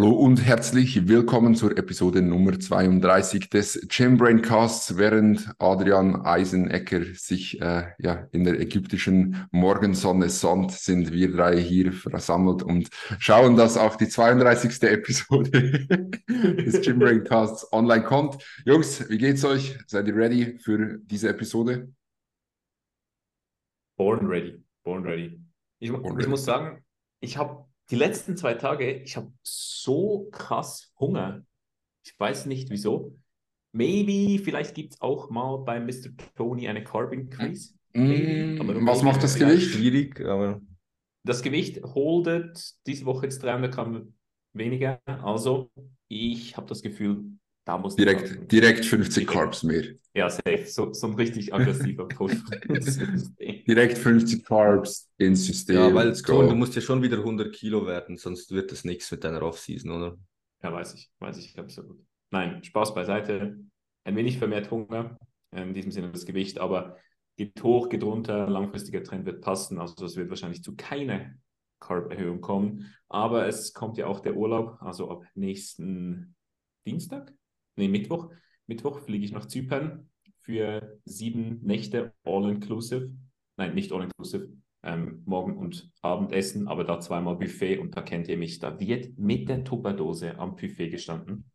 Hallo und herzlich willkommen zur Episode Nummer 32 des Gymbrain Casts, während Adrian Eisenecker sich äh, ja, in der ägyptischen Morgensonne sonnt, sind wir drei hier versammelt und schauen, dass auch die 32. Episode des Gymbrain Casts online kommt. Jungs, wie geht's euch? Seid ihr ready für diese Episode? Born ready, born ready. Ich, born ich ready. muss sagen, ich habe die letzten zwei Tage, ich habe so krass Hunger. Ich weiß nicht wieso. Maybe, vielleicht gibt es auch mal bei Mr. Tony eine Carb Increase. Mm, was macht das Gewicht? Schwierig, aber. Das Gewicht holdet diese Woche jetzt 300 Gramm weniger. Also, ich habe das Gefühl, da muss direkt, direkt 50 Carbs mehr. Ja, safe. So, so ein richtig aggressiver Push. direkt 50 Carbs ins System. Ja, weil Tony, du musst ja schon wieder 100 Kilo werden, sonst wird das nichts mit deiner Offseason, oder? Ja, weiß ich. Weiß ich, glaube ich, so gut. Nein, Spaß beiseite. Ein wenig vermehrt Hunger, in diesem Sinne das Gewicht, aber geht hoch, geht runter, langfristiger Trend wird passen. Also es wird wahrscheinlich zu keiner Carb-Erhöhung kommen. Aber es kommt ja auch der Urlaub, also ab nächsten Dienstag, nee, Mittwoch. Mittwoch fliege ich nach Zypern für sieben Nächte all-inclusive. Nein, nicht all-inclusive. Ähm, Morgen- und Abendessen, aber da zweimal Buffet und da kennt ihr mich. Da wird mit der Tupperdose am Buffet gestanden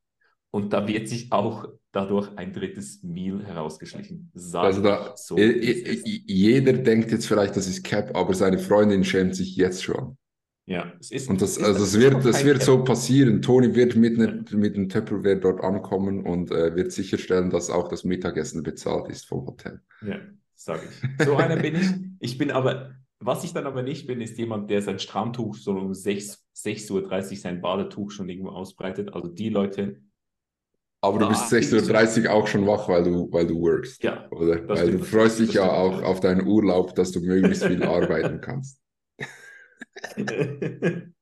und da wird sich auch dadurch ein drittes Meal herausgeschlichen. Sag also da, so, jeder denkt jetzt vielleicht, das ist Cap, aber seine Freundin schämt sich jetzt schon. Ja, es ist. Und das, ist, also das, wird, das wird so passieren. Toni wird mit, ne, mit dem Tupperware dort ankommen und äh, wird sicherstellen, dass auch das Mittagessen bezahlt ist vom Hotel. Ja, sage ich. So einer bin ich. Ich bin aber, was ich dann aber nicht bin, ist jemand, der sein Strandtuch so um 6, 6.30 Uhr sein Badetuch schon irgendwo ausbreitet. Also die Leute. Aber du bist 6.30 Uhr auch schon wach, weil du, weil du workst. Ja. Oder? Weil du freust dich ja auch auf deinen Urlaub, dass du möglichst viel arbeiten kannst.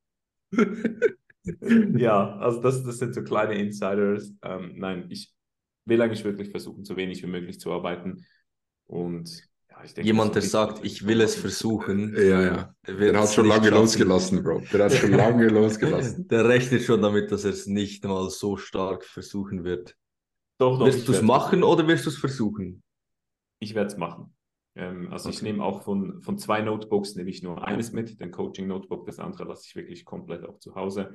ja, also das, das sind so kleine Insiders. Ähm, nein, ich will eigentlich wirklich versuchen, so wenig wie möglich zu arbeiten. Und ja, ich denke, jemand, der sagt, ich will es versuchen. Ja, ja. Der hat schon lange losgelassen, Bro. Der hat schon lange losgelassen. Der rechnet schon damit, dass er es nicht mal so stark versuchen wird. Doch, doch. Wirst du es machen oder wirst du es versuchen? Ich werde es machen. Ähm, also okay. ich nehme auch von, von zwei Notebooks, nehme ich nur eines mit, den Coaching-Notebook, das andere lasse ich wirklich komplett auch zu Hause.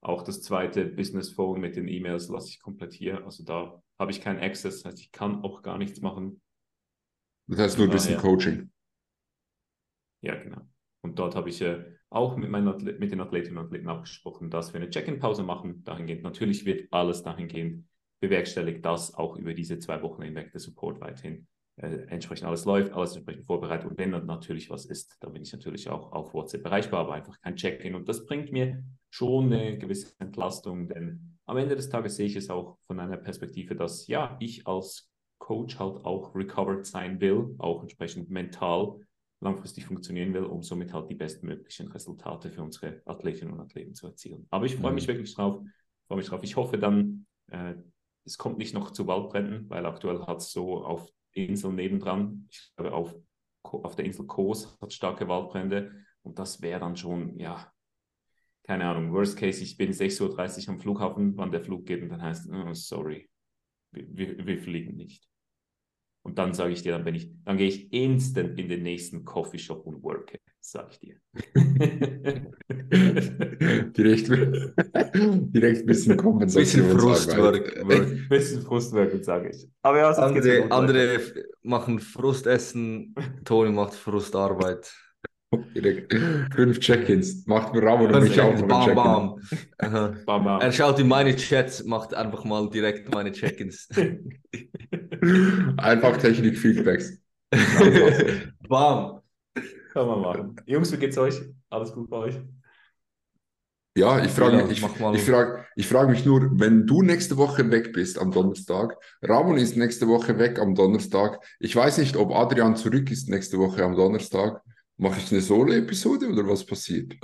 Auch das zweite Business Phone mit den E-Mails lasse ich komplett hier. Also da habe ich keinen Access, das heißt, ich kann auch gar nichts machen. Das heißt nur ein bisschen Coaching. Ja, genau. Und dort habe ich äh, auch mit, meinen mit den Athletinnen und Athleten abgesprochen, dass wir eine Check-in-Pause machen. Dahingehend, natürlich wird alles dahingehend bewerkstelligt, dass auch über diese zwei Wochen hinweg der Support weiterhin entsprechend alles läuft, alles entsprechend vorbereitet. Und wenn dann natürlich was ist, dann bin ich natürlich auch auf WhatsApp erreichbar, aber einfach kein Check-in. Und das bringt mir schon eine gewisse Entlastung, denn am Ende des Tages sehe ich es auch von einer Perspektive, dass ja, ich als Coach halt auch recovered sein will, auch entsprechend mental langfristig funktionieren will, um somit halt die bestmöglichen Resultate für unsere Athletinnen und Athleten zu erzielen. Aber ich freue mich mhm. wirklich drauf, freue mich drauf. Ich hoffe dann, äh, es kommt nicht noch zu Waldbränden, weil aktuell hat es so auf Insel nebendran. Ich glaube, auf, auf der Insel Kos hat starke Waldbrände. Und das wäre dann schon, ja, keine Ahnung, worst case, ich bin 6.30 Uhr am Flughafen, wann der Flug geht und dann heißt, oh, sorry, wir, wir fliegen nicht. Und dann sage ich dir, dann bin ich, dann gehe ich instant in den nächsten Coffeeshop und worke, sage ich dir. direkt, direkt ein bisschen Kompensation. Bisschen Frustwork. Ein bisschen Frustwork, sage ich. Aber ja, andere, andere machen Frustessen, Toni macht Frustarbeit. Direkt fünf Check-ins. Macht mir Ramon und mich auch noch bam, bam. bam, bam. Er schaut in meine Chats, macht einfach mal direkt meine Check-ins. einfach Technik-Feedbacks. bam. Kann man machen. Jungs, wie geht's euch? Alles gut bei euch? Ja, ich frage ja, mich, ich, ich frag, ich frag mich nur, wenn du nächste Woche weg bist am Donnerstag, Ramon ist nächste Woche weg am Donnerstag. Ich weiß nicht, ob Adrian zurück ist nächste Woche am Donnerstag. Mache ich eine Solo-Episode oder was passiert?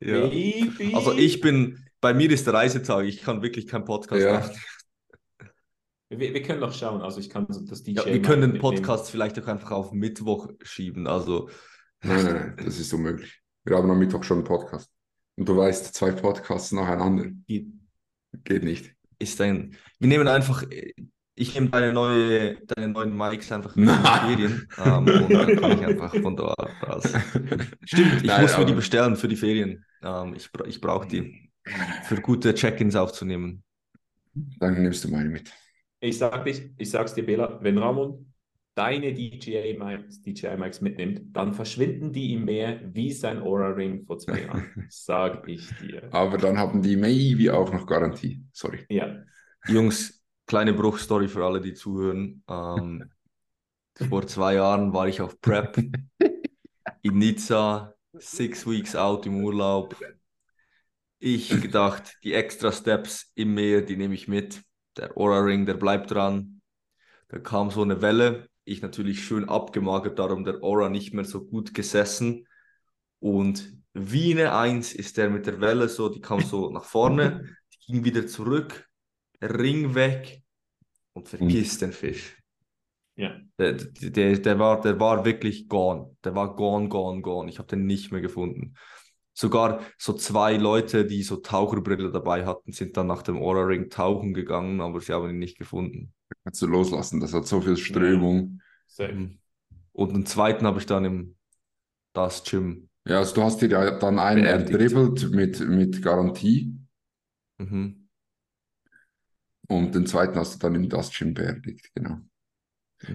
Ja. Also ich bin, bei mir ist der Reisetag, ich kann wirklich keinen Podcast ja. machen. Wir, wir, können doch schauen, also ich kann das DJ. Ja, wir können den Podcast vielleicht auch einfach auf Mittwoch schieben, also. Nein, nein, nein, das ist unmöglich. Wir haben am Mittwoch schon einen Podcast. Und du weißt, zwei Podcasts nacheinander. Geht, Geht nicht. Ist ein, wir nehmen einfach, ich nehme deine, neue, deine neuen Mics einfach in die Ferien ähm, und dann kann ich einfach von dort aus. Stimmt, ich Nein, muss mir die bestellen für die Ferien. Ähm, ich ich brauche die für gute Check-ins aufzunehmen. Dann nimmst du meine mit. Ich sag dich, ich sag's dir, Bela, wenn Ramon deine DJI-Mics DJI Mics mitnimmt, dann verschwinden die im Meer wie sein Aura-Ring vor zwei Jahren. sag ich dir. Aber dann haben die maybe auch noch Garantie. Sorry. Ja. Jungs, kleine Bruchstory für alle, die zuhören. Ähm, vor zwei Jahren war ich auf Prep in Nizza, six weeks out im Urlaub. Ich gedacht, die extra Steps im Meer, die nehme ich mit. Der Aura Ring, der bleibt dran. Da kam so eine Welle. Ich natürlich schön abgemagert, darum der Aura nicht mehr so gut gesessen. Und wie eine Eins ist der mit der Welle so, die kam so nach vorne, die ging wieder zurück, Ring weg und vergiss mhm. den Fisch. Ja. Der, der, der, war, der war wirklich gone. Der war gone, gone, gone. Ich habe den nicht mehr gefunden. Sogar so zwei Leute, die so Taucherbrille dabei hatten, sind dann nach dem Aura Ring tauchen gegangen, aber sie haben ihn nicht gefunden. Kannst du loslassen, das hat so viel Strömung. Ja. Und einen zweiten habe ich dann im Das Gym. Ja, also du hast dir ja dann einen erdribbelt mit, mit Garantie. Mhm. Und den zweiten hast du dann im Das Gym beerdigt, genau.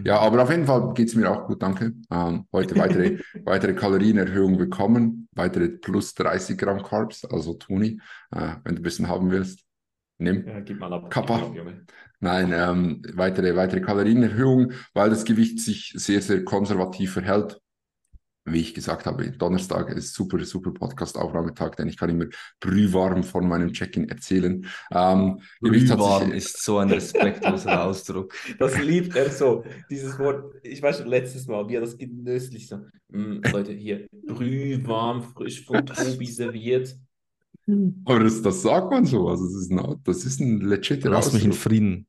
Ja, aber auf jeden Fall geht es mir auch gut, danke. Ähm, heute weitere, weitere Kalorienerhöhung bekommen, weitere plus 30 Gramm Carbs, also Toni, äh, wenn du ein bisschen haben willst, nimm. Ja, gib mal ab. Kappa. Nein, ähm, weitere, weitere Kalorienerhöhung, weil das Gewicht sich sehr, sehr konservativ verhält wie ich gesagt habe, Donnerstag ist super, super Podcast-Aufnahmetag, denn ich kann immer brühwarm von meinem Check-in erzählen. Ähm, brühwarm ist so ein respektloser Ausdruck. Das liebt er so, dieses Wort. Ich weiß schon letztes Mal, wie er das genüsslich so, mm, Leute, hier, brühwarm, frisch von Tobi serviert. Aber das, das sagt man so, also das ist ein, das ist ein legit Lass mich in Frieden.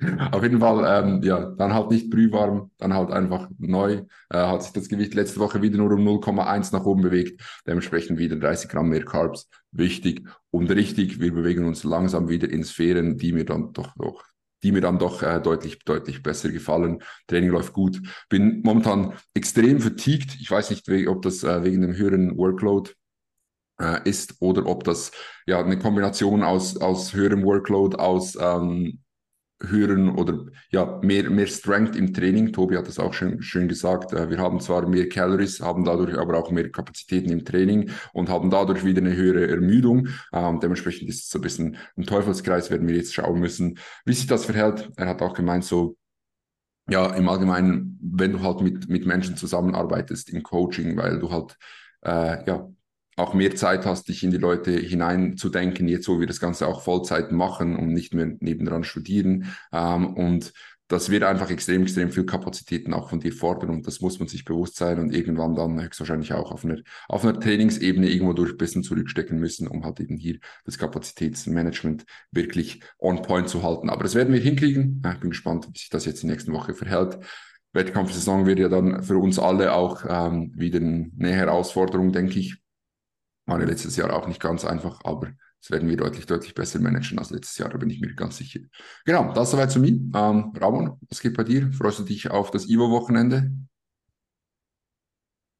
Auf jeden Fall, ähm, ja, dann halt nicht brühwarm, dann halt einfach neu. Äh, hat sich das Gewicht letzte Woche wieder nur um 0,1 nach oben bewegt. Dementsprechend wieder 30 Gramm mehr Carbs. Wichtig und richtig. Wir bewegen uns langsam wieder in Sphären, die mir dann doch, doch die mir dann doch äh, deutlich, deutlich besser gefallen. Training läuft gut. Bin momentan extrem fatigued. Ich weiß nicht, ob das äh, wegen dem höheren Workload äh, ist oder ob das ja eine Kombination aus, aus höherem Workload, aus ähm, höheren oder ja, mehr, mehr Strength im Training. Tobi hat das auch schön, schön gesagt. Äh, wir haben zwar mehr Calories, haben dadurch aber auch mehr Kapazitäten im Training und haben dadurch wieder eine höhere Ermüdung. Ähm, dementsprechend ist es so ein bisschen ein Teufelskreis, werden wir jetzt schauen müssen, wie sich das verhält. Er hat auch gemeint, so ja, im Allgemeinen, wenn du halt mit, mit Menschen zusammenarbeitest im Coaching, weil du halt äh, ja, auch mehr Zeit hast, dich in die Leute hineinzudenken, jetzt wo wir das Ganze auch Vollzeit machen und nicht mehr nebendran studieren. Ähm, und das wird einfach extrem, extrem viel Kapazitäten auch von dir fordern und das muss man sich bewusst sein und irgendwann dann höchstwahrscheinlich auch auf einer, auf einer Trainingsebene irgendwo durch ein bisschen zurückstecken müssen, um halt eben hier das Kapazitätsmanagement wirklich on point zu halten. Aber das werden wir hinkriegen. Ich bin gespannt, wie sich das jetzt in der nächsten Woche verhält. Wettkampfsaison wird ja dann für uns alle auch ähm, wieder eine Herausforderung, denke ich. War ja letztes Jahr auch nicht ganz einfach, aber das werden wir deutlich, deutlich besser managen als letztes Jahr, da bin ich mir ganz sicher. Genau, das soweit zu mir. Ähm, Ramon, was geht bei dir? Freust du dich auf das Ivo-Wochenende?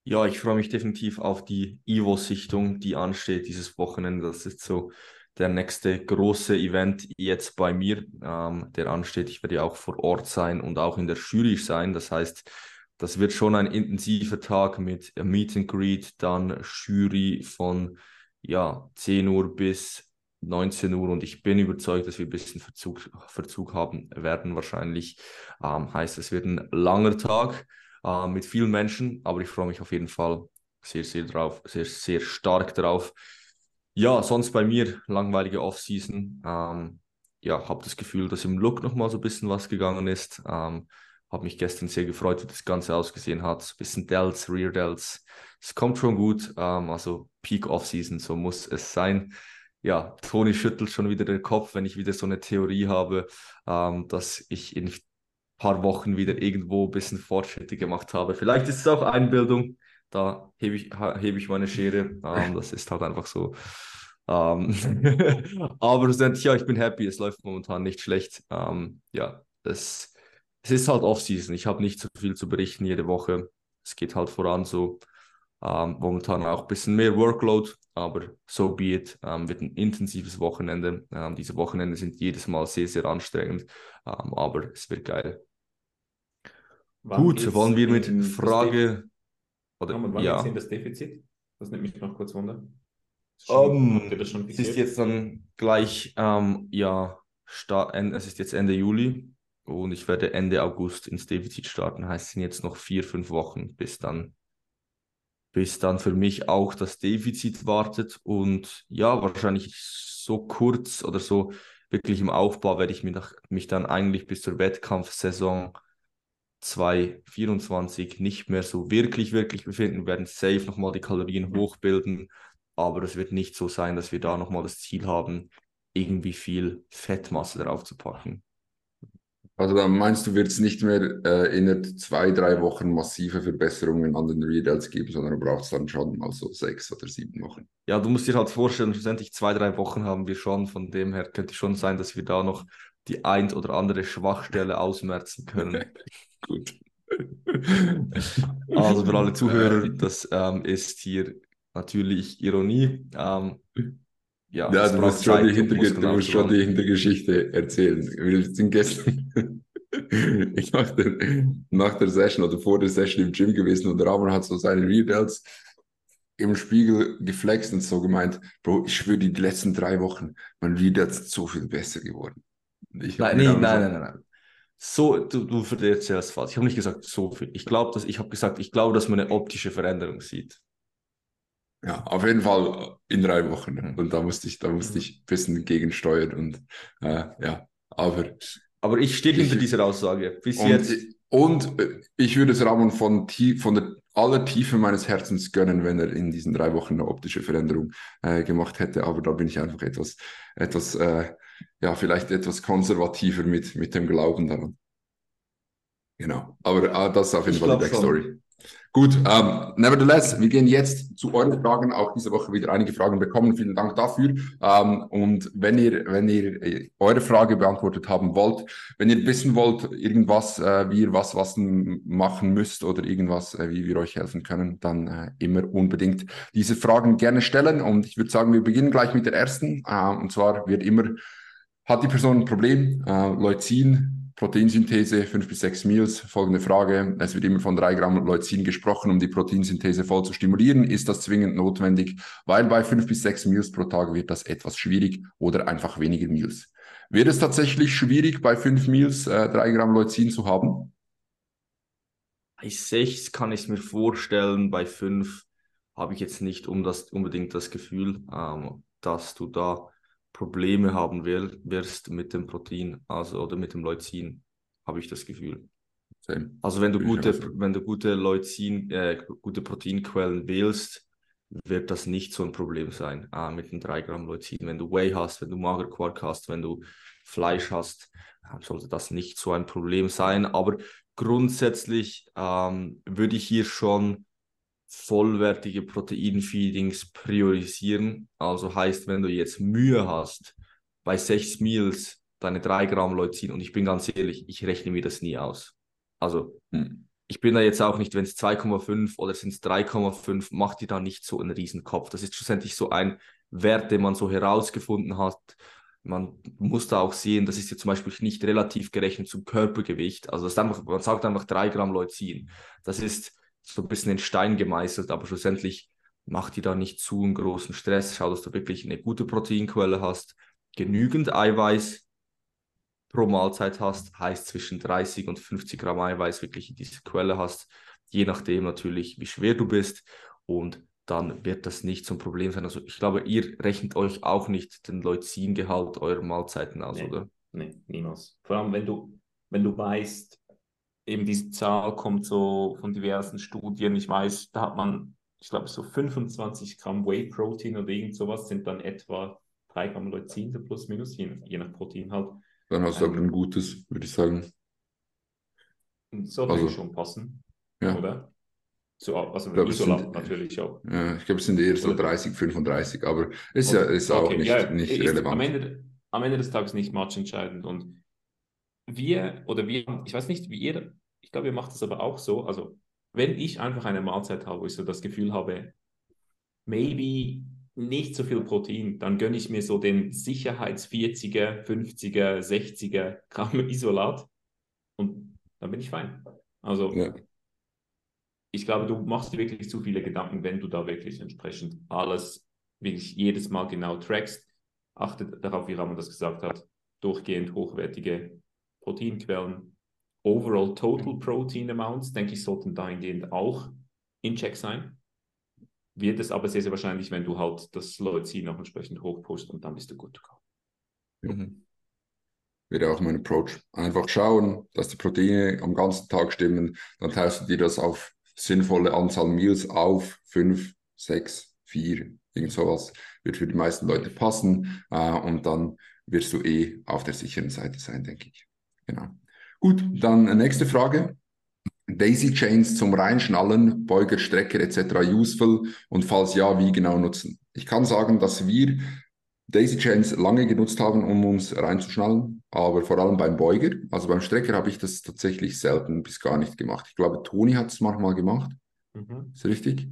Ja, ich freue mich definitiv auf die Ivo-Sichtung, die ansteht dieses Wochenende. Das ist so der nächste große Event jetzt bei mir, ähm, der ansteht. Ich werde ja auch vor Ort sein und auch in der Jury sein. Das heißt, das wird schon ein intensiver Tag mit Meet and Greet, dann Jury von ja, 10 Uhr bis 19 Uhr und ich bin überzeugt, dass wir ein bisschen Verzug, Verzug haben werden wahrscheinlich. Ähm, heißt, es wird ein langer Tag äh, mit vielen Menschen, aber ich freue mich auf jeden Fall sehr, sehr drauf, sehr, sehr stark drauf. Ja, sonst bei mir langweilige Offseason. Ähm, ja, habe das Gefühl, dass im Look nochmal so ein bisschen was gegangen ist. Ähm, habe mich gestern sehr gefreut, wie das Ganze ausgesehen hat. Ein bisschen Delts, Rear Delts. Es kommt schon gut. Ähm, also Peak Off-Season, so muss es sein. Ja, Toni schüttelt schon wieder den Kopf, wenn ich wieder so eine Theorie habe, ähm, dass ich in ein paar Wochen wieder irgendwo ein bisschen Fortschritte gemacht habe. Vielleicht ist es auch Einbildung. da hebe ich, hebe ich meine Schere. Ähm, das ist halt einfach so. Ähm, aber ja, ich bin happy, es läuft momentan nicht schlecht. Ähm, ja, es, es ist halt Off-Season. Ich habe nicht so viel zu berichten jede Woche. Es geht halt voran so. Ähm, momentan auch ein bisschen mehr Workload, aber so be it. Ähm, wird ein intensives Wochenende. Ähm, diese Wochenende sind jedes Mal sehr, sehr anstrengend, ähm, aber es wird geil. Wann Gut, wollen wir mit Frage. Oder, ja, wann ja. das Defizit? Das nimmt mich noch kurz wunder. Um, ähm, es ist jetzt dann gleich, ähm, ja, start, es ist jetzt Ende Juli und ich werde Ende August ins Defizit starten. Heißt, es sind jetzt noch vier, fünf Wochen, bis dann, bis dann für mich auch das Defizit wartet. Und ja, wahrscheinlich so kurz oder so wirklich im Aufbau werde ich mich, nach, mich dann eigentlich bis zur Wettkampfsaison 2024 nicht mehr so wirklich, wirklich befinden, wir werden safe nochmal die Kalorien mhm. hochbilden, aber es wird nicht so sein, dass wir da nochmal das Ziel haben, irgendwie viel Fettmasse drauf zu packen. Also dann meinst du, wird es nicht mehr äh, in zwei, drei Wochen massive Verbesserungen an den Readouts geben, sondern du brauchst dann schon mal so sechs oder sieben Wochen. Ja, du musst dir halt vorstellen, schlussendlich zwei, drei Wochen haben wir schon. Von dem her könnte es schon sein, dass wir da noch die ein oder andere Schwachstelle ausmerzen können. Gut. Also für alle Zuhörer, das ähm, ist hier natürlich Ironie. Ähm, ja, ja du musst, schon die, Hinterge du musst schon die Hintergeschichte erzählen. Wir sind gestern ich nach der, nach der Session oder vor der Session im Gym gewesen und Ramon hat so seine Readouts im Spiegel geflext und so gemeint, Bro, ich schwöre, die letzten drei Wochen, mein Readouts ist so viel besser geworden. nein, nee, nein, nein, nein, nein. So, du, du erzählst falsch. Ich habe nicht gesagt so viel. Ich glaube, dass ich habe gesagt, ich glaube, dass man eine optische Veränderung sieht. Ja, auf jeden Fall in drei Wochen. Mhm. Und da musste ich, da musste mhm. ich ein bisschen gegensteuern und äh, ja, aber. Aber ich stehe hinter dieser Aussage. Bis und, jetzt. Und äh, ich würde es Ramon von, von der aller Tiefe meines Herzens gönnen, wenn er in diesen drei Wochen eine optische Veränderung äh, gemacht hätte. Aber da bin ich einfach etwas, etwas, äh, ja, vielleicht etwas konservativer mit, mit dem Glauben daran. Genau. Aber äh, das ist auf jeden ich Fall die Backstory. Schon. Gut, ähm, nevertheless, wir gehen jetzt zu euren Fragen. Auch diese Woche wieder einige Fragen bekommen. Vielen Dank dafür. Ähm, und wenn ihr, wenn ihr äh, eure Frage beantwortet haben wollt, wenn ihr wissen wollt, irgendwas, äh, wie ihr was, was machen müsst oder irgendwas, äh, wie wir euch helfen können, dann äh, immer unbedingt diese Fragen gerne stellen. Und ich würde sagen, wir beginnen gleich mit der ersten. Äh, und zwar wird immer, hat die Person ein Problem, äh, Leucin, Proteinsynthese, 5 bis 6 Meals. Folgende Frage. Es wird immer von 3 Gramm Leucin gesprochen, um die Proteinsynthese voll zu stimulieren. Ist das zwingend notwendig? Weil bei 5 bis 6 Meals pro Tag wird das etwas schwierig oder einfach weniger Meals. Wird es tatsächlich schwierig, bei 5 Meals äh, 3 Gramm Leucin zu haben? Bei 6 kann ich es mir vorstellen, bei 5 habe ich jetzt nicht um das, unbedingt das Gefühl, ähm, dass du da Probleme haben wirst mit dem Protein, also oder mit dem Leucin, habe ich das Gefühl. Same. Also wenn du gute, wenn du gute Leucin, äh, gute Proteinquellen wählst, wird das nicht so ein Problem sein äh, mit den 3 Gramm Leucin. Wenn du Whey hast, wenn du Magerquark hast, wenn du Fleisch hast, äh, sollte das nicht so ein Problem sein. Aber grundsätzlich ähm, würde ich hier schon vollwertige Proteinfeedings priorisieren. Also heißt, wenn du jetzt Mühe hast, bei sechs Meals deine drei Gramm Leucin, und ich bin ganz ehrlich, ich rechne mir das nie aus. Also hm. ich bin da jetzt auch nicht, wenn es 2,5 oder sind es 3,5, macht dir da nicht so einen Riesenkopf. Das ist schlussendlich so ein Wert, den man so herausgefunden hat. Man muss da auch sehen, das ist jetzt zum Beispiel nicht relativ gerechnet zum Körpergewicht. Also das einfach, man sagt einfach drei Gramm Leucin. Das ist so ein bisschen in Stein gemeißelt, aber schlussendlich macht die da nicht zu einen großen Stress. Schau, dass du wirklich eine gute Proteinquelle hast, genügend Eiweiß pro Mahlzeit hast, heißt zwischen 30 und 50 Gramm Eiweiß wirklich in diese Quelle hast, je nachdem natürlich, wie schwer du bist und dann wird das nicht zum Problem sein. Also ich glaube, ihr rechnet euch auch nicht den Leucin-Gehalt eurer Mahlzeiten aus, nee, oder? Nee, niemals. Vor allem, wenn du, wenn du weißt, eben diese Zahl kommt so von diversen Studien. Ich weiß, da hat man, ich glaube, so 25 Gramm Whey Protein oder irgend sowas sind dann etwa 3 Gramm Leucin plus minus, je, je nach Protein halt. Dann hast du aber ein gutes, würde ich sagen. Sollte also, schon passen, ja. oder? So, also Ich glaube, es Isolat sind- natürlich auch. Ja, ich glaube, es sind eher so Oder- 30, 35, aber ist ja Okay, ist auch okay, nicht, ja, nicht ist relevant. Am Ende, am Ende des Tages nicht matchentscheidend. Und wir, oder wir, ich weiß nicht, wie ihr, ich glaube, ihr macht es aber auch so. Also, wenn ich einfach eine Mahlzeit habe, wo ich so das Gefühl habe, maybe nicht so viel Protein, dann gönne ich mir so den Sicherheits 40er, 50er, 60er Gramm Isolat und dann bin ich fein. Also, Ja. ich glaube, du machst dir wirklich zu viele Gedanken, wenn du da wirklich entsprechend alles, wirklich jedes Mal genau trackst. Achte darauf, wie Ramon das gesagt hat, durchgehend hochwertige Proteinquellen. Overall Total Protein Amounts, denke ich, sollten dahingehend auch in Check sein. Wird es aber sehr, sehr wahrscheinlich, wenn du halt das Leucin auch entsprechend hochpusht und dann bist du gut to go. Mhm. Wäre auch mein Approach. Einfach schauen, dass die Proteine am ganzen Tag stimmen. Dann teilst du dir das auf sinnvolle Anzahl Meals auf. Fünf, sechs, vier, irgend sowas. Wird für die meisten Leute passen. Äh, und dann wirst du eh auf der sicheren Seite sein, denke ich. Genau. Gut, dann nächste Frage. Daisy Chains zum Reinschnallen, Beuger, Strecker etc. useful und falls ja, wie genau nutzen? Ich kann sagen, dass wir Daisy Chains lange genutzt haben, um uns reinzuschnallen, aber vor allem beim Beuger. Also beim Strecker habe ich das tatsächlich selten bis gar nicht gemacht. Ich glaube, Toni hat es manchmal gemacht. Mhm. Ist richtig?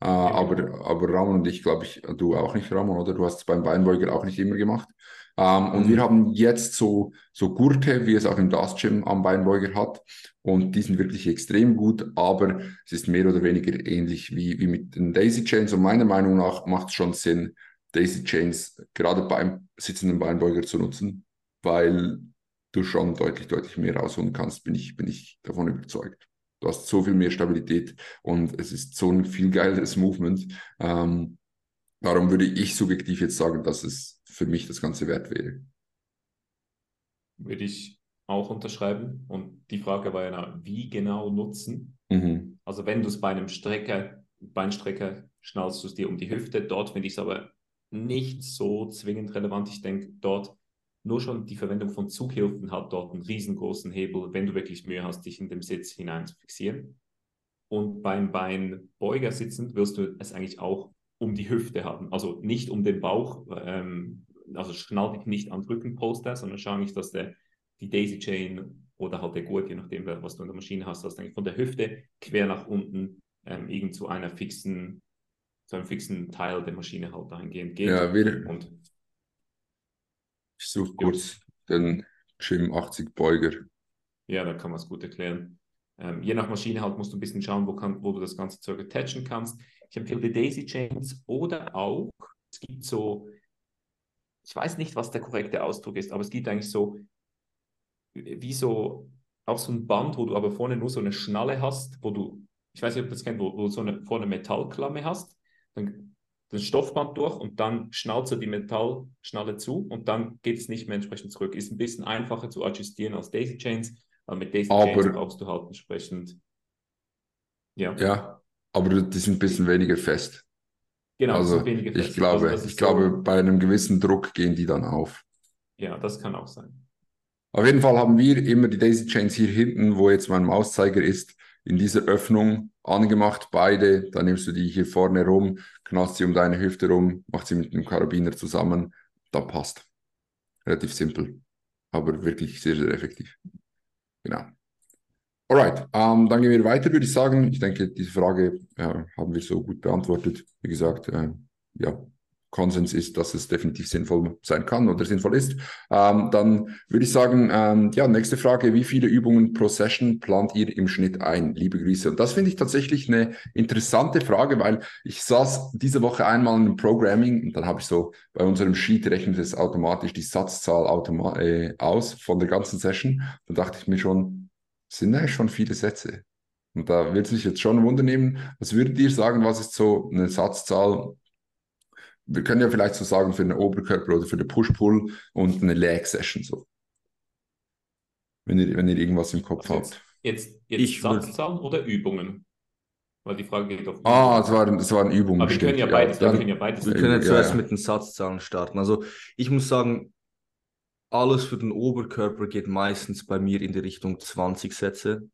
Äh, aber, aber Ramon und ich, glaube ich, du auch nicht, Ramon, oder? Du hast es beim Beinbeuger auch nicht immer gemacht. Ähm, und Mhm. wir haben jetzt so, so Gurte, wie es auch im Das Gym am Beinbeuger hat. Und die sind wirklich extrem gut, aber es ist mehr oder weniger ähnlich wie, wie mit den Daisy Chains. Und meiner Meinung nach macht es schon Sinn, Daisy Chains gerade beim sitzenden Beinbeuger zu nutzen, weil du schon deutlich, deutlich mehr rausholen kannst, bin ich, bin ich davon überzeugt. Du hast so viel mehr Stabilität und es ist so ein viel geiles Movement. Ähm, darum würde ich subjektiv jetzt sagen, dass es für mich das Ganze wert wäre. Würde ich auch unterschreiben. Und die Frage war ja, wie genau nutzen? Mhm. Also wenn du es bei einem Strecker, Beinstrecker schnallst du es dir um die Hüfte. Dort finde ich es aber nicht so zwingend relevant. Ich denke, dort nur schon die Verwendung von Zughilfen hat dort einen riesengroßen Hebel, wenn du wirklich Mühe hast, dich in dem Sitz hinein zu fixieren. Und beim Beinbeuger sitzend wirst du es eigentlich auch um die Hüfte haben. Also nicht um den Bauch, ähm, also schnall dich nicht am Rückenpolster, sondern schau nicht, dass der, die Daisy Chain oder halt der Gurt, je nachdem, was du in der Maschine hast, dass eigentlich von der Hüfte quer nach unten ähm, irgend zu einer fixen, zu einem fixen Teil der Maschine halt dahingehend geht. Ja, wir, Und ich suche kurz den Gym 80 Beuger. ja, da kann man es gut erklären. Ähm, je nach Maschine halt musst du ein bisschen schauen, wo, kann, wo du das Ganze Zeug attachen kannst. Ich empfehle die Daisy Chains oder auch, es gibt so, ich weiß nicht, was der korrekte Ausdruck ist, aber es gibt eigentlich so, wie so, auch so ein Band, wo du aber vorne nur so eine Schnalle hast, wo du, ich weiß nicht, ob du das kennt, wo, wo du so eine vorne Metallklamme hast, dann das Stoffband durch und dann schnallt so die Metallschnalle zu und dann geht es nicht mehr entsprechend zurück. Ist ein bisschen einfacher zu adjustieren als Daisy Chains, aber mit Daisy Aber- Chains brauchst du halt entsprechend. Ja, Ja, aber die sind ein bisschen weniger fest. genau. Also weniger ich fest. glaube, Also ich glaube, so, bei einem gewissen Druck gehen die dann auf. ja, das kann auch sein. Auf jeden Fall haben wir immer die Daisy Chains hier hinten, wo jetzt mein Mauszeiger ist, in dieser Öffnung angemacht, beide. Dann nimmst du die hier vorne rum, knallst sie um deine Hüfte rum, machst sie mit dem Karabiner zusammen, da passt. Relativ simpel, aber wirklich sehr, sehr effektiv. Genau. Alright, ähm, dann gehen wir weiter, würde ich sagen. Ich denke, diese Frage äh, haben wir so gut beantwortet. Wie gesagt, äh, ja, Konsens ist, dass es definitiv sinnvoll sein kann oder sinnvoll ist. Ähm, dann würde ich sagen, ähm, ja, nächste Frage, wie viele Übungen pro Session plant ihr im Schnitt ein? Liebe Grüße. Und das finde ich tatsächlich eine interessante Frage, weil ich saß diese Woche einmal in einem Programming und dann habe ich so bei unserem Sheet rechnet es automatisch die Satzzahl automa äh, aus von der ganzen Session. Dann dachte ich mir schon, sind eigentlich schon viele Sätze. Und da wird es mich jetzt schon wundern Was würdet ihr sagen, was ist so eine Satzzahl wir können ja vielleicht so sagen für den Oberkörper oder für den Push-Pull und eine Leg-Session so. Wenn ihr, wenn ihr irgendwas im Kopf Also habt. jetzt, jetzt, Ich Satzzahlen oder Übungen? Weil die Frage geht auf Ah, es waren, es waren Übungen. Aber wir können ja beides, wir dann- können ja beides. Wir Ja, können ja, ja zuerst ja. mit den Satzzahlen starten. Also ich muss sagen, alles für den Oberkörper geht meistens bei mir in die Richtung 20 Sätze.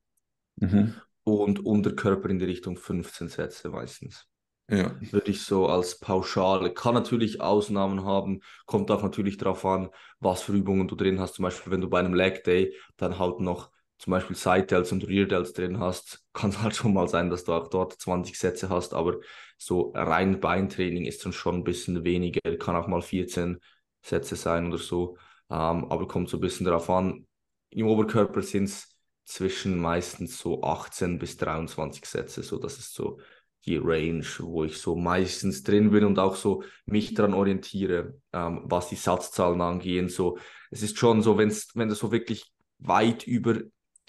Mhm. und Unterkörper in die Richtung 15 Sätze meistens. Ja. Würde ich so als Pauschale. Kann natürlich Ausnahmen haben, kommt auch natürlich darauf an, was für Übungen du drin hast. Zum Beispiel, wenn du bei einem Leg Day dann halt noch zum Beispiel Side Delts und Rear Delts drin hast, kann es halt schon mal sein, dass du auch dort 20 Sätze hast, aber so rein Beintraining ist dann schon ein bisschen weniger, kann auch mal 14 Sätze sein oder so, ähm, aber kommt so ein bisschen darauf an. Im Oberkörper sind es zwischen meistens so 18 bis 23 Sätze, so das ist so die Range, wo ich so meistens drin bin und auch so mich daran orientiere, ähm, was die Satzzahlen angehen. So, es ist schon so, wenn's, wenn du so wirklich weit über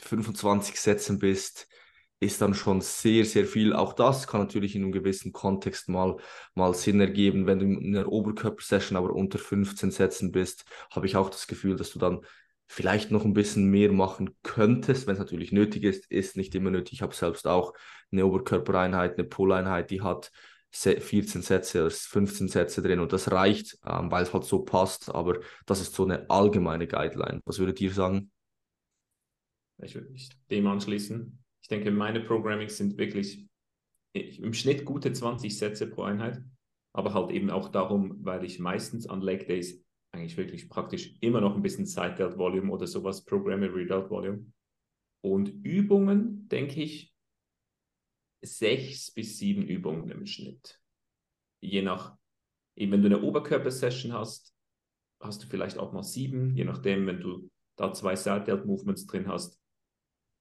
25 Sätzen bist, ist dann schon sehr, sehr viel. Auch das kann natürlich in einem gewissen Kontext mal, mal Sinn ergeben. Wenn du in einer Oberkörpersession aber unter 15 Sätzen bist, habe ich auch das Gefühl, dass du dann vielleicht noch ein bisschen mehr machen könntest, wenn es natürlich nötig ist, ist nicht immer nötig. Ich habe selbst auch eine Oberkörpereinheit, eine Pull-Einheit, die hat 14 Sätze, 15 Sätze drin und das reicht, ähm, weil es halt so passt, aber das ist so eine allgemeine Guideline. Was würdet ihr sagen? Ich würde mich dem anschließen. Ich denke, meine Programmings sind wirklich im Schnitt gute 20 Sätze pro Einheit, aber halt eben auch darum, weil ich meistens an Leg Days eigentlich wirklich praktisch immer noch ein bisschen Side-Delt Volume oder sowas, Programme Redelt Volume. Und Übungen, denke ich, sechs bis sieben Übungen im Schnitt. Je nach, eben wenn du eine Oberkörper-Session hast, hast du vielleicht auch mal sieben, je nachdem, wenn du da zwei Side-Delt-Movements drin hast,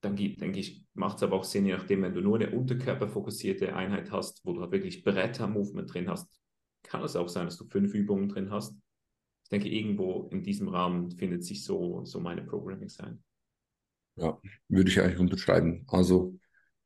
dann denke ich, macht es aber auch Sinn, je nachdem, wenn du nur eine unterkörperfokussierte Einheit hast, wo du halt wirklich Bretter-Movement drin hast, kann es auch sein, dass du fünf Übungen drin hast ich denke, irgendwo in diesem Rahmen findet sich so, so meine Programming sein. Ja, würde ich eigentlich unterschreiben. Also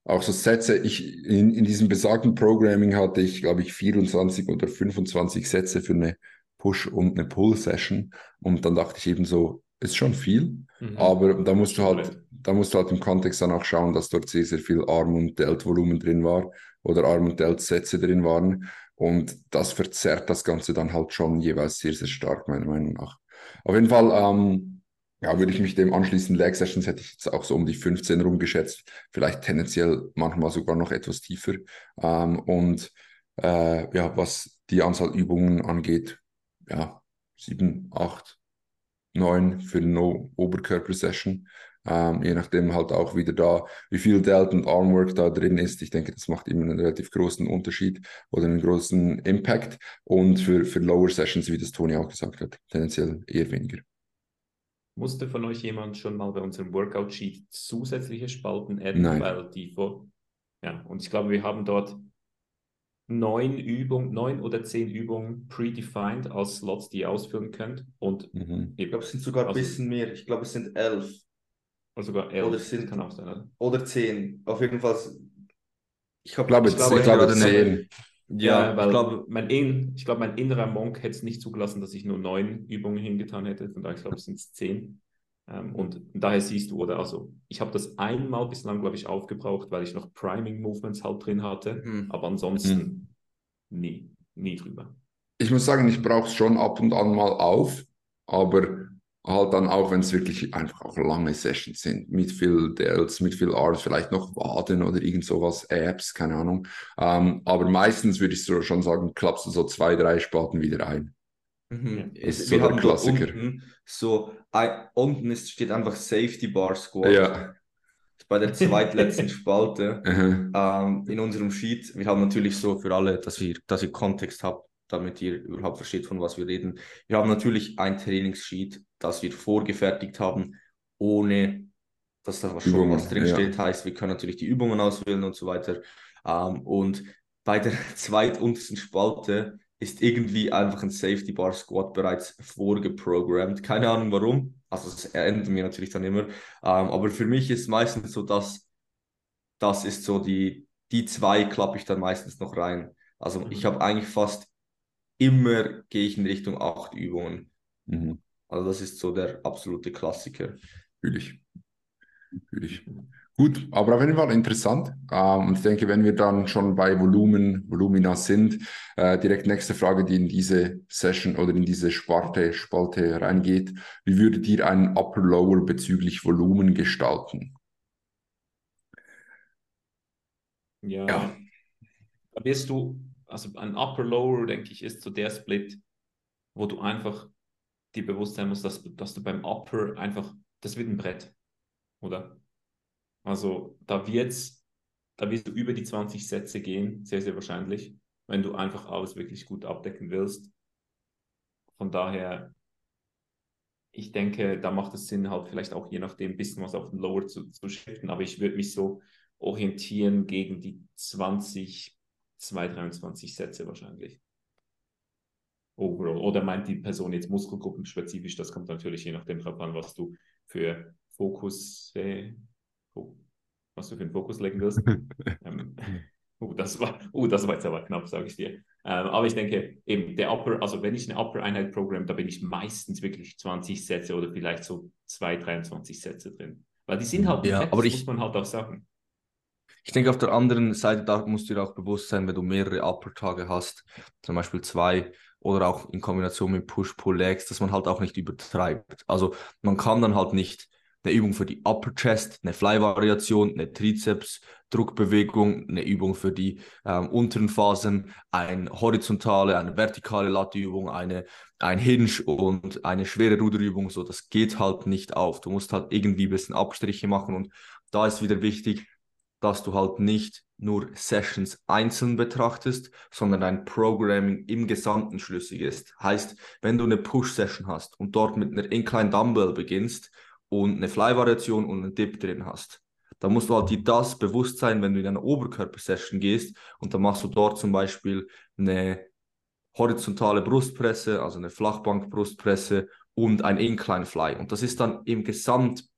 auch so Sätze, ich in, in diesem besagten Programming hatte ich, glaube ich, 24 oder 25 Sätze für eine Push- und eine Pull-Session. Und dann dachte ich eben so, ist schon viel, mhm. aber da musst du halt, da musst du halt im Kontext dann auch schauen, dass dort sehr, sehr viel Arm- und Delt-Volumen drin war oder Arm- und Delt-Sätze drin waren. Und das verzerrt das Ganze dann halt schon jeweils sehr, sehr stark, meiner Meinung nach. Auf jeden Fall, ähm, ja, würde ich mich dem anschließen. Leg Sessions hätte ich jetzt auch so um die 15 rumgeschätzt, vielleicht tendenziell manchmal sogar noch etwas tiefer. Ähm, und äh, ja, was die Anzahl Übungen angeht, ja, sieben, acht, neun für eine No-Oberkörper-Session. Ähm, je nachdem halt auch wieder da, wie viel Delt und Armwork da drin ist. Ich denke, das macht immer einen relativ großen Unterschied oder einen großen Impact. Und für, für Lower Sessions, wie das Toni auch gesagt hat, tendenziell eher weniger. Musste von euch jemand schon mal bei unserem Workout-Sheet zusätzliche Spalten adden, Nein. weil die vor. Ja, und ich glaube, wir haben dort neun Übungen, neun oder zehn Übungen predefined als Slots, die ihr ausführen könnt. Und mhm. ich glaube, es sind sogar ein also, bisschen mehr. Ich glaube, es sind elf. Oder sogar elf. Oder sind, kann auch sein, oder? Oder zehn. Auf jeden Fall. Ich, hab, glaube, ich glaube, ich glaube zehn. Ja, ja, weil ich glaube, mein, in, ich glaube, mein innerer Monk hätte es nicht zugelassen, dass ich nur neun Übungen hingetan hätte. Von daher, ich glaube, es sind zehn. Ähm, und daher siehst du, oder also, ich habe das einmal bislang, glaube ich, aufgebraucht, weil ich noch Priming Movements halt drin hatte. Mhm. Aber ansonsten mhm. nie, nie drüber. Ich muss sagen, ich brauche es schon ab und an mal auf, aber halt dann auch, wenn es wirklich einfach auch lange Sessions sind, mit viel Delts, mit viel Arms, vielleicht noch Waden oder irgend sowas, Apps, keine Ahnung. Ähm, aber meistens würde ich so schon sagen, klappst du so zwei, drei Spalten wieder ein. Mhm. Ist es, so wir der Klassiker. Unten, so unten ist, steht einfach Safety Bar Squat. Ja. Bei der zweitletzten Spalte ähm, in unserem Sheet. Wir haben natürlich so für alle, dass ihr, dass ihr Kontext habt, damit ihr überhaupt versteht, von was wir reden. Wir haben natürlich ein Trainingssheet, das wir vorgefertigt haben, ohne dass da schon Übungen, was drinsteht. Ja. Heißt, wir können natürlich die Übungen auswählen und so weiter. Ähm, und bei der zweituntersten Spalte ist irgendwie einfach ein Safety Bar Squat bereits vorgeprogrammt. Keine Ahnung warum. Also das ändern wir natürlich dann immer. Ähm, aber für mich ist meistens so, dass das ist so die, die zwei klappe ich dann meistens noch rein. Also mhm. ich habe eigentlich fast immer gehe ich in Richtung acht Übungen. Mhm. Also das ist so der absolute Klassiker. Fühle ich. Fühle ich. Gut, aber auf jeden Fall interessant. Ähm, und ich denke, wenn wir dann schon bei Volumen, Volumina sind, äh, direkt nächste Frage, die in diese Session oder in diese Sparte, Spalte reingeht. Wie würdet ihr einen Upper-Lower bezüglich Volumen gestalten? Ja, ja. Da wirst du, also ein Upper-Lower, denke ich, ist so der Split, wo du einfach dir bewusst sein musst, dass, dass du beim Upper einfach, das wird ein Brett, oder? Also da wird's, da wirst du über die 20 Sätze gehen, sehr, sehr wahrscheinlich, wenn du einfach alles wirklich gut abdecken willst. Von daher, ich denke, da macht es Sinn, halt vielleicht auch je nachdem ein bisschen was auf den Lower zu, zu shiften, aber ich würde mich so orientieren gegen die 20, 2, 23 Sätze wahrscheinlich. Overall. Oder meint die Person jetzt muskelgruppenspezifisch? Das kommt natürlich je nachdem drauf an, was du für Fokus, äh, was du für einen Fokus legen willst. ähm, uh, das war, uh, das war jetzt aber knapp, sage ich dir. Ähm, aber ich denke, eben der Upper, also wenn ich eine Upper-Einheit programme, da bin ich meistens wirklich 20 Sätze oder vielleicht so 2, 23 Sätze drin. Weil die sind halt, ja, fett, aber das ich, muss man halt auch sagen. Ich denke, auf der anderen Seite, da musst du dir auch bewusst sein, wenn du mehrere Upper-Tage hast, zum Beispiel zwei oder auch in Kombination mit Push-Pull-Legs, dass man halt auch nicht übertreibt. Also man kann dann halt nicht eine Übung für die Upper Chest, eine Fly-Variation, eine Trizeps-Druckbewegung, eine Übung für die ähm, unteren Phasen, eine horizontale, eine vertikale Lattübung, eine, ein Hinge und eine schwere Ruderübung. So, das geht halt nicht auf. Du musst halt irgendwie ein bisschen Abstriche machen und da ist wieder wichtig, dass du halt nicht nur Sessions einzeln betrachtest, sondern dein Programming im Gesamten schlüssig ist. Heißt, wenn du eine Push-Session hast und dort mit einer Incline Dumbbell beginnst und eine Fly-Variation und einen Dip drin hast, dann musst du halt dir das bewusst sein, wenn du in eine Oberkörper-Session gehst und dann machst du dort zum Beispiel eine horizontale Brustpresse, also eine Flachbank-Brustpresse und ein Incline Fly. Und das ist dann im Gesamt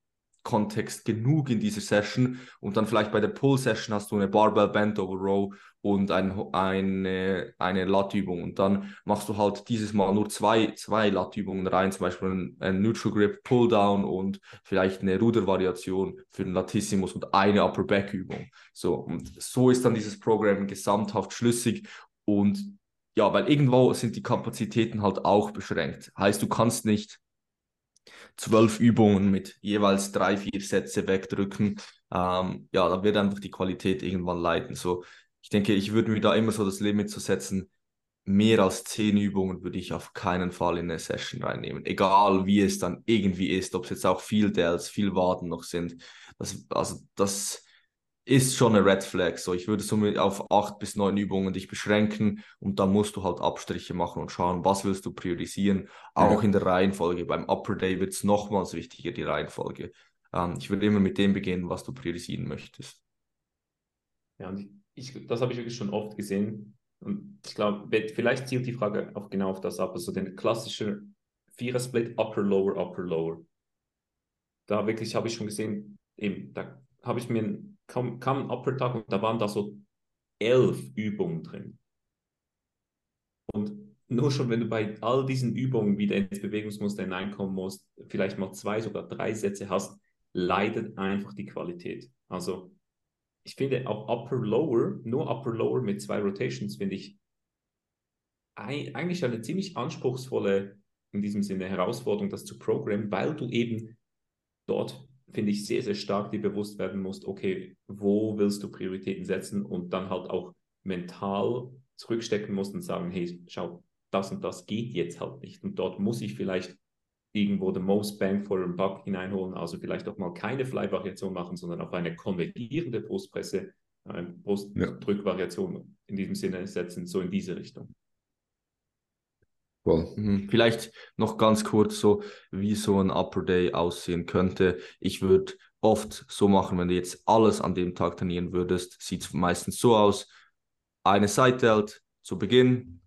Kontext genug in dieser Session und dann vielleicht bei der Pull-Session hast du eine Barbell Bent Over Row und ein, eine, eine Lattübung und dann machst du halt dieses Mal nur zwei, zwei Lattübungen rein, zum Beispiel ein, ein Neutral Grip Pull Down und vielleicht eine Rudervariation für den Latissimus und eine Upper Back Übung. So, und so ist dann dieses Programm gesamthaft schlüssig und ja, weil irgendwo sind die Kapazitäten halt auch beschränkt. Heißt, du kannst nicht zwölf Übungen mit jeweils drei, vier Sätze wegdrücken, ähm, ja, da wird einfach die Qualität irgendwann leiden. So, ich denke, ich würde mir da immer so das Limit zu setzen, mehr als zehn Übungen würde ich auf keinen Fall in eine Session reinnehmen. Egal wie es dann irgendwie ist, ob es jetzt auch viel Dells, viel Waden noch sind. Das, also das ist schon eine Red Flag. So, ich würde somit auf acht bis neun Übungen dich beschränken und dann musst du halt Abstriche machen und schauen, was willst du priorisieren. Auch ja. in der Reihenfolge. Beim Upper Day wird es nochmals wichtiger, die Reihenfolge. Ähm, ich würde immer mit dem beginnen, was du priorisieren möchtest. Ja, und ich, das habe ich wirklich schon oft gesehen. Und ich glaube, vielleicht zielt die Frage auch genau auf das ab. Also den klassischen Vierer-Split, Upper, Lower, Upper, Lower. Da wirklich habe ich schon gesehen, eben, da habe ich mir kam, kam ein Upper-Tag und da waren da so elf Übungen drin. Und nur schon, wenn du bei all diesen Übungen wieder ins Bewegungsmuster hineinkommen musst, vielleicht mal zwei, sogar drei Sätze hast, leidet einfach die Qualität. Also ich finde auch Upper Lower, nur Upper Lower mit zwei Rotations, finde ich eigentlich eine ziemlich anspruchsvolle, in diesem Sinne Herausforderung, das zu programmen, weil du eben dort finde ich, sehr, sehr stark dir bewusst werden musst, okay, wo willst du Prioritäten setzen und dann halt auch mental zurückstecken musst und sagen, hey, schau, das und das geht jetzt halt nicht. Und dort muss ich vielleicht irgendwo the most bang for a buck hineinholen, also vielleicht auch mal keine Fly-Variation machen, sondern auf eine konvergierende Brustpresse, eine Brustdrückvariation ja. in diesem Sinne setzen, so in diese Richtung. Cool. Mhm. Vielleicht noch ganz kurz so, wie so ein Upper Day aussehen könnte. Ich würde oft so machen, wenn du jetzt alles an dem Tag trainieren würdest, sieht es meistens so aus. Eine Side Delt zu Beginn,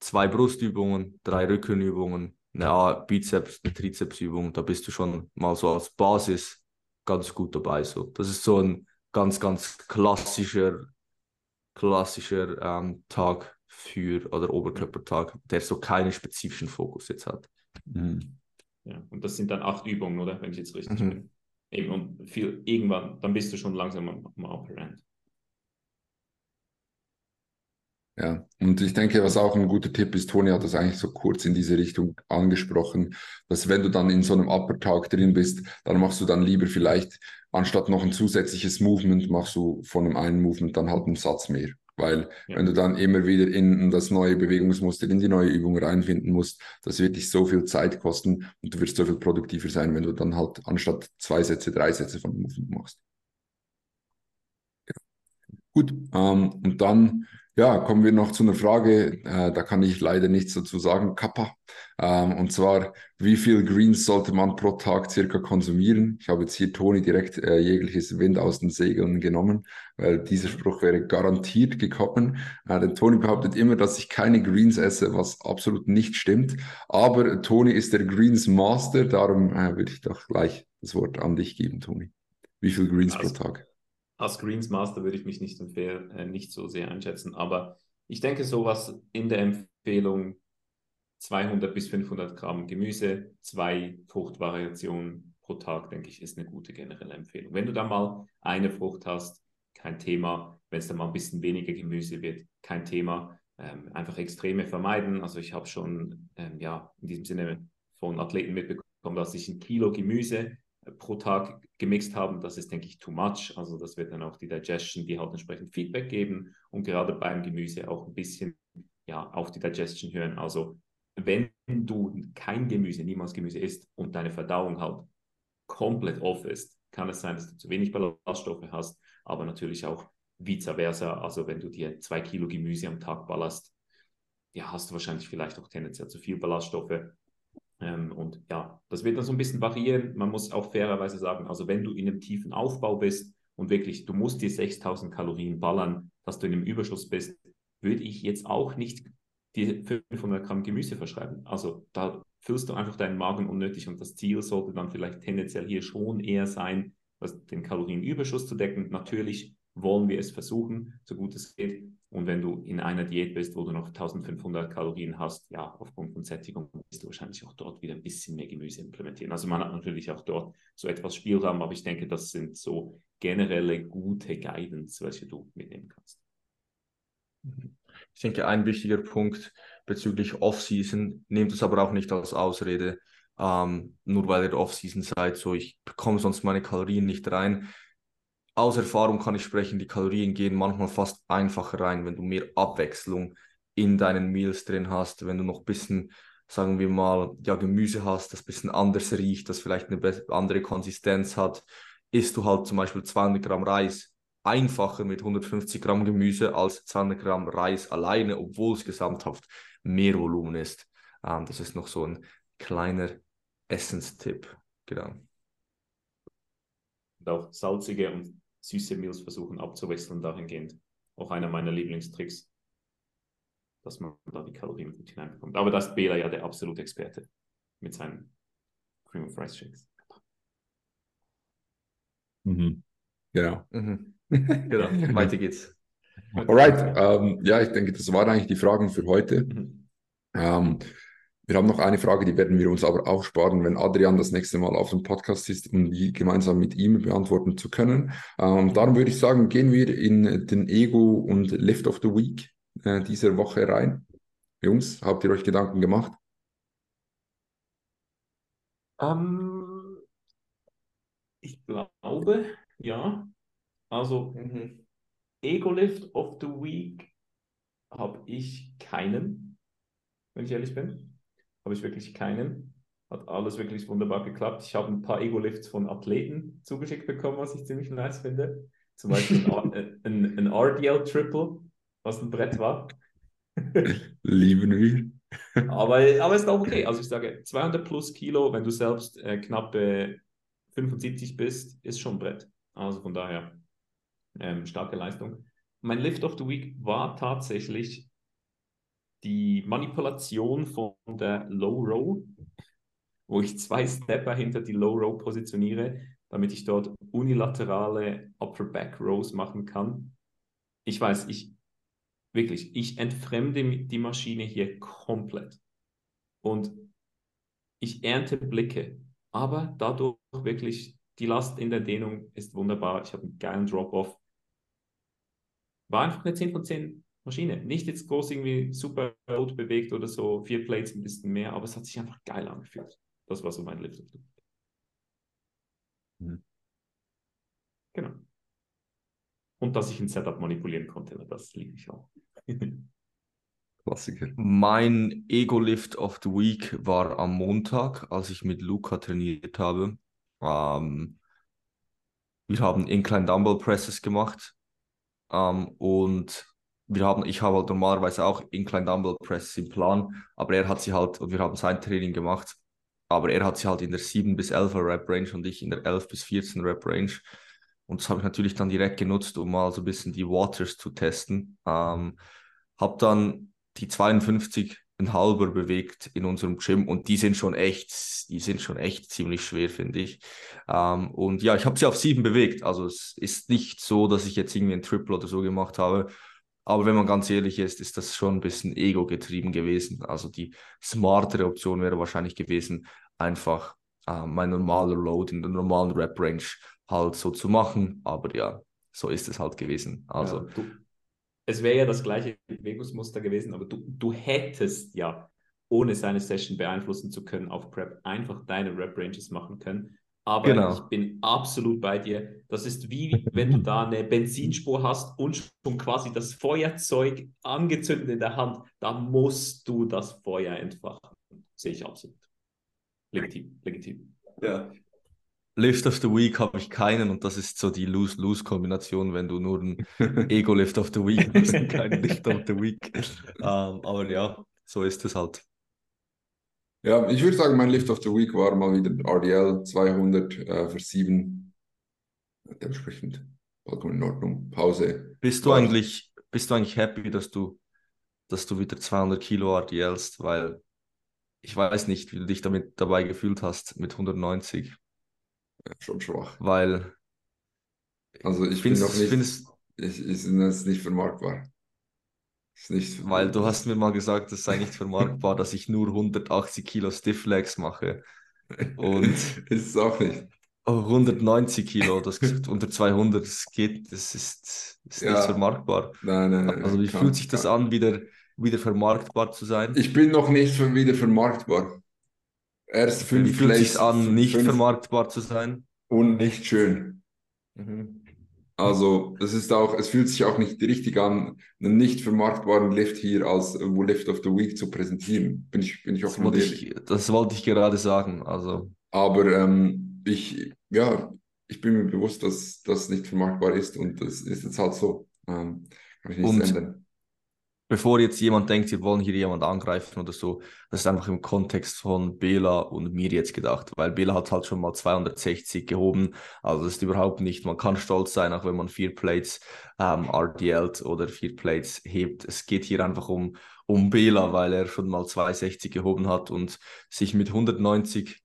zwei Brustübungen, drei Rückenübungen, eine Bizeps, eine Trizepsübung. Da bist du schon mal so als Basis ganz gut dabei. So. Das ist so ein ganz, ganz klassischer, klassischer ähm, Tag für oder Oberkörpertag, der so keinen spezifischen Fokus jetzt hat. Mhm. Ja, und das sind dann acht Übungen, oder? Wenn ich jetzt richtig mhm. bin. Eben, und viel, irgendwann, dann bist du schon langsam am, am Upper End. Ja, und ich denke, was auch ein guter Tipp ist, Toni hat das eigentlich so kurz in diese Richtung angesprochen, dass wenn du dann in so einem Upper Talk drin bist, dann machst du dann lieber vielleicht, anstatt noch ein zusätzliches Movement, machst du von einem einen Movement dann halt einen Satz mehr. Weil ja. wenn du dann immer wieder in das neue Bewegungsmuster, in die neue Übung reinfinden musst, das wird dich so viel Zeit kosten und du wirst so viel produktiver sein, wenn du dann halt anstatt zwei Sätze, drei Sätze von Movement machst. Ja. Gut, ähm, und dann ja, kommen wir noch zu einer Frage, äh, da kann ich leider nichts dazu sagen, Kappa. Ähm, und zwar, wie viel Greens sollte man pro Tag circa konsumieren? Ich habe jetzt hier Toni direkt äh, jegliches Wind aus den Segeln genommen, weil dieser Spruch wäre garantiert gekommen. Äh, denn Toni behauptet immer, dass ich keine Greens esse, was absolut nicht stimmt. Aber Toni ist der Greens Master, darum äh, würde ich doch gleich das Wort an dich geben, Toni. Wie viel Greens also, pro Tag? Als Greens Master würde ich mich nicht, äh, nicht so sehr einschätzen, aber ich denke, sowas in der Empfehlung 200 bis 500 Gramm Gemüse, zwei Fruchtvariationen pro Tag, denke ich, ist eine gute generelle Empfehlung. Wenn du da mal eine Frucht hast, kein Thema. Wenn es dann mal ein bisschen weniger Gemüse wird, kein Thema. Ähm, einfach Extreme vermeiden. Also ich habe schon ähm, ja, in diesem Sinne von Athleten mitbekommen, dass ich ein Kilo Gemüse pro Tag gemixt haben, das ist, denke ich, too much. Also das wird dann auch die Digestion, die halt entsprechend Feedback geben und gerade beim Gemüse auch ein bisschen ja, auf die Digestion hören. Also wenn du kein Gemüse, niemals Gemüse isst und deine Verdauung halt komplett off ist, kann es sein, dass du zu wenig Ballaststoffe hast, aber natürlich auch vice versa. Also wenn du dir zwei Kilo Gemüse am Tag ballerst, ja, hast du wahrscheinlich vielleicht auch tendenziell zu viel Ballaststoffe und ja, das wird dann so ein bisschen variieren. Man muss auch fairerweise sagen, also wenn du in einem tiefen Aufbau bist und wirklich, du musst dir 6000 Kalorien ballern, dass du in einem Überschuss bist, würde ich jetzt auch nicht dir 500 Gramm Gemüse verschreiben. Also da füllst du einfach deinen Magen unnötig und das Ziel sollte dann vielleicht tendenziell hier schon eher sein, den Kalorienüberschuss zu decken. Natürlich wollen wir es versuchen, so gut es geht. Und wenn du in einer Diät bist, wo du noch 1500 Kalorien hast, ja, aufgrund von Sättigung, wirst du wahrscheinlich auch dort wieder ein bisschen mehr Gemüse implementieren. Also man hat natürlich auch dort so etwas Spielraum, aber ich denke, das sind so generelle gute Guidance, welche du mitnehmen kannst. Ich denke, ein wichtiger Punkt bezüglich Off-Season, nehmt es aber auch nicht als Ausrede, ähm, nur weil ihr Off-Season seid, so ich bekomme sonst meine Kalorien nicht rein aus Erfahrung kann ich sprechen, die Kalorien gehen manchmal fast einfacher rein, wenn du mehr Abwechslung in deinen Meals drin hast, wenn du noch ein bisschen, sagen wir mal, ja, Gemüse hast, das ein bisschen anders riecht, das vielleicht eine andere Konsistenz hat, isst du halt zum Beispiel 200 Gramm Reis einfacher mit 150 Gramm Gemüse als 200 Gramm Reis alleine, obwohl es gesamthaft mehr Volumen ist. Ähm, das ist noch so ein kleiner Essenstipp. Genau. Und auch salzige und süße Meals versuchen abzuwechseln dahingehend. Auch einer meiner Lieblingstricks, dass man da die Kalorien gut hineinbekommt. Aber das ist Bela ja der absolute Experte mit seinen Cream of Rice Shakes. Mhm. Genau. Mhm. genau, weiter geht's. Alright, ähm, ja, ich denke, das waren eigentlich die Fragen für heute. Mhm. Ähm, wir haben noch eine Frage, die werden wir uns aber auch sparen, wenn Adrian das nächste Mal auf dem Podcast ist, um die gemeinsam mit ihm beantworten zu können. Ähm, darum würde ich sagen, gehen wir in den Ego und Lift of the Week äh, dieser Woche rein. Jungs, habt ihr euch Gedanken gemacht? Um, ähm, ich glaube, ja. Also, mhm. Ego Lift of the Week habe ich keinen, wenn ich ehrlich bin habe ich wirklich keinen. Hat alles wirklich wunderbar geklappt. Ich habe ein paar Ego-Lifts von Athleten zugeschickt bekommen, was ich ziemlich nice finde. Zum Beispiel ein, ein, ein RDL Triple, was ein Brett war. Lieben wir. aber, aber ist auch okay. Also ich sage, 200 plus Kilo, wenn du selbst äh, knappe 75 bist, ist schon Brett. Also von daher ähm, starke Leistung. Mein Lift of the Week war tatsächlich die Manipulation von der Low Row, wo ich zwei Stepper hinter die Low Row positioniere, damit ich dort unilaterale Upper Back Rows machen kann. Ich weiß, ich wirklich, ich entfremde die Maschine hier komplett. Und ich ernte Blicke, aber dadurch wirklich die Last in der Dehnung ist wunderbar. Ich habe einen geilen Drop-Off. War einfach eine 10 von 10 Maschine. Nicht jetzt groß irgendwie super rot bewegt oder so, vier Plates ein bisschen mehr, aber es hat sich einfach geil angefühlt. Das war so mein Lift of the Week. Mhm. Genau. Und dass ich ein Setup manipulieren konnte, das liebe ich auch. Klassiker. Mein Ego-Lift of the Week war am Montag, als ich mit Luca trainiert habe. Ähm, wir haben Incline Dumbbell Presses gemacht ähm, und wir haben, ich habe halt normalerweise auch Incline Dumbbell Presses im Plan, aber er hat sie halt, und wir haben sein Training gemacht, aber er hat sie halt in der 7 bis 11 Rep Range und ich in der 11 bis 14 Rep Range. Und das habe ich natürlich dann direkt genutzt, um mal so ein bisschen die Waters zu testen. Ähm, habe dann die 52 ein halber bewegt in unserem Gym und die sind schon echt, die sind schon echt ziemlich schwer, finde ich. Ähm, und ja, ich habe sie auf sieben bewegt. Also es ist nicht so, dass ich jetzt irgendwie ein Triple oder so gemacht habe. Aber wenn man ganz ehrlich ist, ist das schon ein bisschen ego-getrieben gewesen. Also die smartere Option wäre wahrscheinlich gewesen, einfach äh, mein normaler Load in der normalen Rep-Range halt so zu machen. Aber ja, so ist es halt gewesen. Also ja, du, es wäre ja das gleiche Bewegungsmuster gewesen, aber du, du hättest ja, ohne seine Session beeinflussen zu können, auf Prep einfach deine Rep-Ranges machen können. Aber genau. ich bin absolut bei dir. Das ist wie wenn du da eine Benzinspur hast und schon quasi das Feuerzeug angezündet in der Hand. Da musst du das Feuer entfachen. Sehe ich absolut. Legitim, legitim. Ja. Lift of the Week habe ich keinen und das ist so die Lose-Lose-Kombination, wenn du nur ein Ego-Lift of the Week hast und keinen Lift of the Week. Um, ähm, aber ja, so ist es halt. Ja, ich würde sagen, mein Lift of the Week war mal wieder RDL 200 äh, für 7. Dementsprechend vollkommen in Ordnung. Pause. Bist du eigentlich, bist du eigentlich happy, dass du, dass du wieder 200 Kilo RDLst? Weil ich weiß nicht, wie du dich damit dabei gefühlt hast mit 190 schon schwach. Weil. Also ich bin noch nicht. Findest, ich, bin jetzt nicht vermarktbar. Ist nicht, weil du hast mir mal gesagt, es sei nicht vermarktbar, dass ich nur 180 Kilo Stiff Legs mache. Und ist es auch nicht. 190 Kilo, das unter 200, das geht, das ist, ist ja. nicht vermarktbar. Nein, nein, nein. Also wie kann, fühlt sich das kann. an, wieder, wieder vermarktbar zu sein? Ich bin noch nicht wieder vermarktbar. Erst fünf Wie fühlt sich an, nicht fünf vermarktbar zu sein? Und nicht schön. Mhm. Also, es ist auch, es fühlt sich auch nicht richtig an, einen nicht vermarktbaren Lift hier als wo Lift of the Week zu präsentieren. Bin ich, bin ich auch das wollte ich, das wollte ich gerade sagen. Also. Aber ähm, ich, ja, ich bin mir bewusst, dass das nicht vermarktbar ist und das ist jetzt halt so. Ähm, kann ich nichts ändern bevor jetzt jemand denkt, wir wollen hier jemand angreifen oder so, das ist einfach im Kontext von Bela und mir jetzt gedacht, weil Bela hat halt schon mal 260 gehoben, also das ist überhaupt nicht, man kann stolz sein, auch wenn man vier Plates ähm, RDLt oder vier Plates hebt. Es geht hier einfach um, um Bela, weil er schon mal 260 gehoben hat und sich mit 190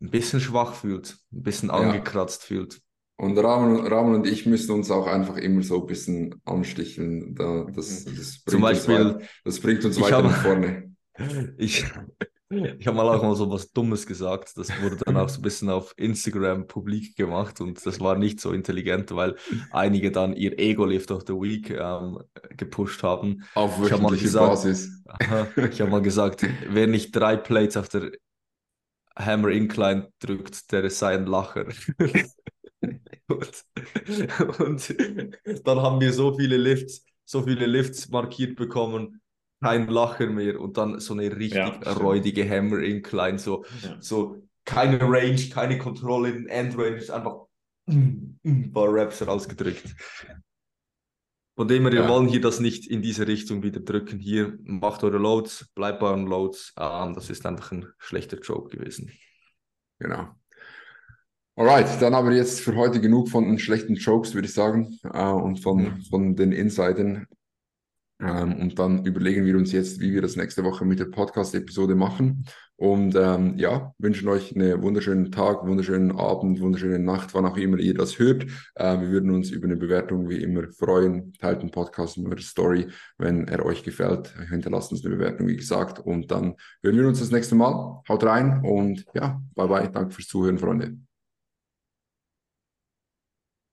ein bisschen schwach fühlt, ein bisschen angekratzt ja. fühlt. Und Ramon, Ramon und ich müssen uns auch einfach immer so ein bisschen ansticheln. Da, das, mhm. das Zum Beispiel, weit, das bringt uns weiter nach vorne. Ich, ich habe mal auch mal so was Dummes gesagt. Das wurde dann auch so ein bisschen auf Instagram publik gemacht und das war nicht so intelligent, weil einige dann ihr Ego-Lift of the Week ähm, gepusht haben. Auf gesagt, Basis. Ich habe mal gesagt, wer nicht drei Plates auf der Hammer Incline drückt, der sei ein Lacher. Und, und dann haben wir so viele Lifts, so viele Lifts markiert bekommen, kein Lacher mehr und dann so eine richtig ja, räudige Hammer Incline, so, ja. so keine Range, keine Kontrolle in Endrange, einfach ein paar Raps rausgedrückt. Von dem her, wir ja. wollen hier das nicht in diese Richtung wieder drücken. Hier macht eure Loads, bleibt bei euren Loads. Ah, das ist einfach ein schlechter Joke gewesen. Genau. Alright, dann aber jetzt für heute genug von den schlechten Jokes, würde ich sagen, äh, und von, mhm. von den Insidern. Ähm, und dann überlegen wir uns jetzt, wie wir das nächste Woche mit der Podcast-Episode machen. Und ähm, ja, wünschen euch einen wunderschönen Tag, wunderschönen Abend, wunderschöne Nacht, wann auch immer ihr das hört. Äh, wir würden uns über eine Bewertung wie immer freuen. Teilt den Podcast mit der Story, wenn er euch gefällt. Hinterlasst uns eine Bewertung, wie gesagt. Und dann hören wir uns das nächste Mal. Haut rein und ja, bye bye. Danke fürs Zuhören, Freunde.